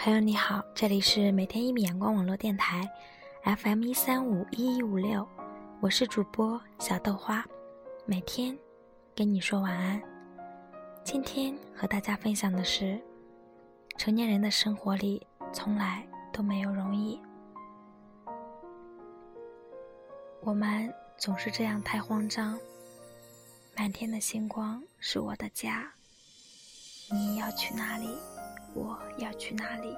朋友你好，这里是每天一米阳光网络电台，FM 一三五一一五六，我是主播小豆花，每天跟你说晚安。今天和大家分享的是，成年人的生活里从来都没有容易，我们总是这样太慌张。满天的星光是我的家，你要去哪里？我要去哪里？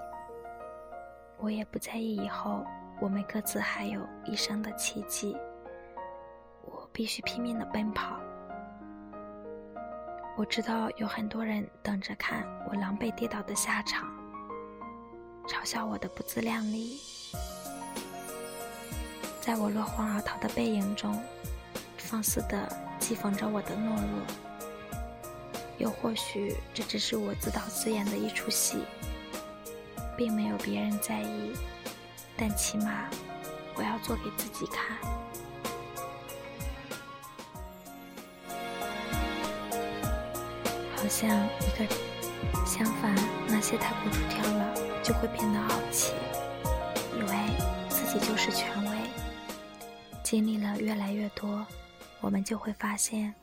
我也不在意以后我们各自还有一生的奇迹。我必须拼命的奔跑。我知道有很多人等着看我狼狈跌倒的下场，嘲笑我的不自量力，在我落荒而逃的背影中，放肆的讥讽着我的懦弱。又或许这只是我自导自演的一出戏，并没有别人在意，但起码我要做给自己看。好像一个相反，那些太过出挑了，就会变得傲气，以为自己就是权威。经历了越来越多，我们就会发现。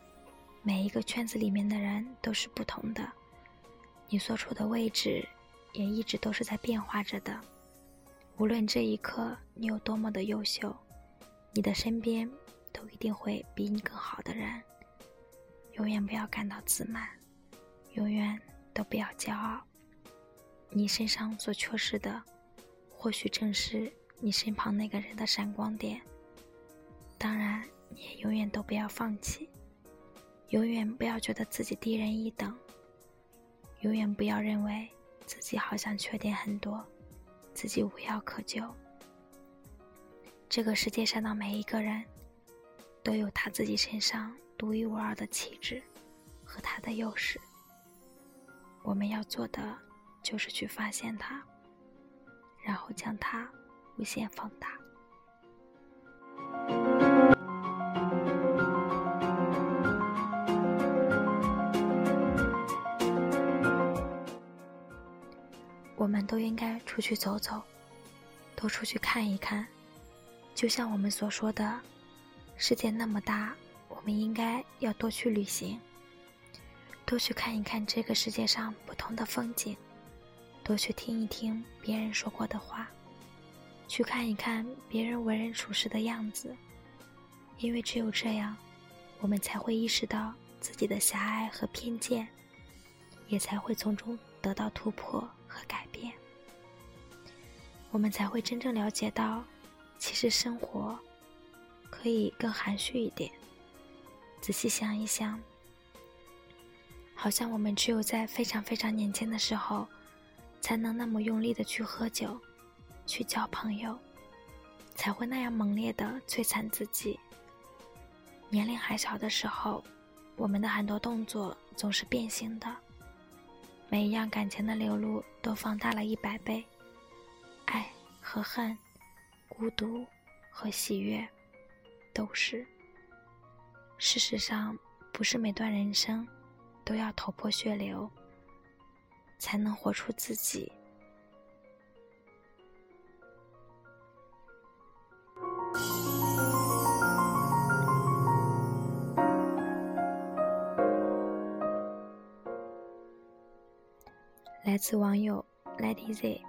每一个圈子里面的人都是不同的，你所处的位置也一直都是在变化着的。无论这一刻你有多么的优秀，你的身边都一定会比你更好的人。永远不要感到自满，永远都不要骄傲。你身上所缺失的，或许正是你身旁那个人的闪光点。当然，你也永远都不要放弃。永远不要觉得自己低人一等，永远不要认为自己好像缺点很多，自己无药可救。这个世界上的每一个人，都有他自己身上独一无二的气质和他的优势。我们要做的就是去发现它，然后将它无限放大。我们都应该出去走走，多出去看一看。就像我们所说的，世界那么大，我们应该要多去旅行，多去看一看这个世界上不同的风景，多去听一听别人说过的话，去看一看别人为人处事的样子。因为只有这样，我们才会意识到自己的狭隘和偏见，也才会从中得到突破。和改变，我们才会真正了解到，其实生活可以更含蓄一点。仔细想一想，好像我们只有在非常非常年轻的时候，才能那么用力的去喝酒，去交朋友，才会那样猛烈的摧残自己。年龄还小的时候，我们的很多动作总是变形的。每一样感情的流露都放大了一百倍，爱和恨，孤独和喜悦，都是。事实上，不是每段人生都要头破血流，才能活出自己。来自网友 Lady Z。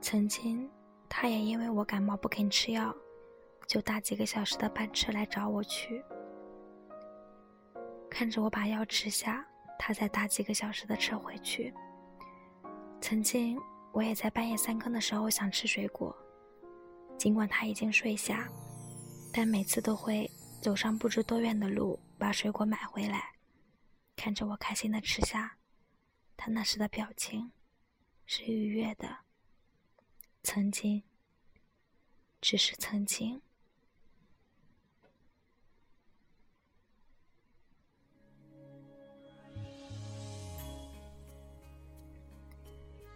曾经，他也因为我感冒不肯吃药，就打几个小时的班车来找我去。看着我把药吃下，他再打几个小时的车回去。曾经，我也在半夜三更的时候想吃水果，尽管他已经睡下，但每次都会走上不知多远的路把水果买回来，看着我开心的吃下。他那时的表情是愉悦的。曾经，只是曾经。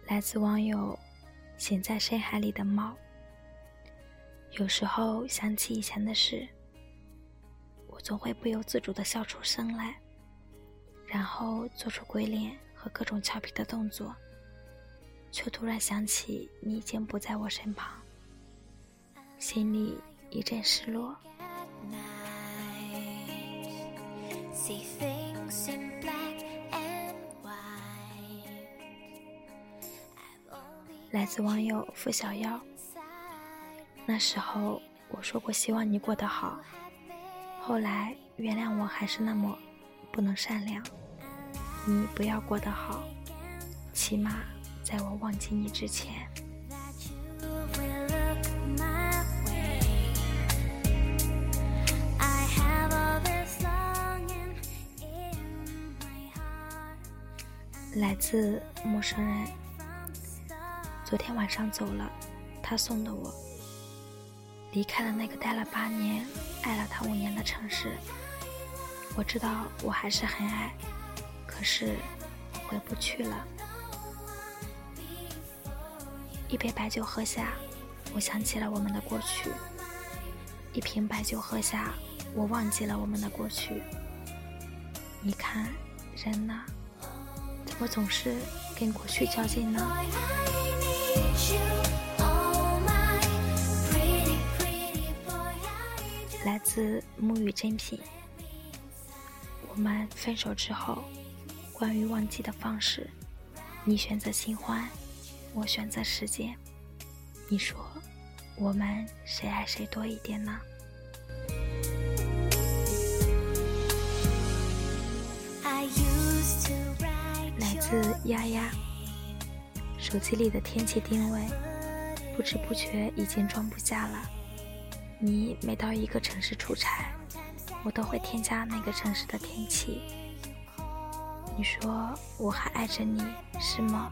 来自网友“醒在深海里的猫”。有时候想起以前的事，我总会不由自主的笑出声来，然后做出鬼脸。和各种俏皮的动作，却突然想起你已经不在我身旁，心里一阵失落。来自网友付小妖。那时候我说过希望你过得好，后来原谅我还是那么不能善良。你不要过得好，起码在我忘记你之前。来自陌生人。昨天晚上走了，他送的我，离开了那个待了八年、爱了他五年的城市。我知道我还是很爱，可是回不去了。一杯白酒喝下，我想起了我们的过去；一瓶白酒喝下，我忘记了我们的过去。你看，人呢，怎么总是跟过去较劲呢？来自沐雨珍品。我们分手之后，关于忘记的方式，你选择新欢，我选择时间。你说，我们谁爱谁多一点呢？来自丫丫。手机里的天气定位，不知不觉已经装不下了。你每到一个城市出差，我都会添加那个城市的天气。你说我还爱着你，是吗？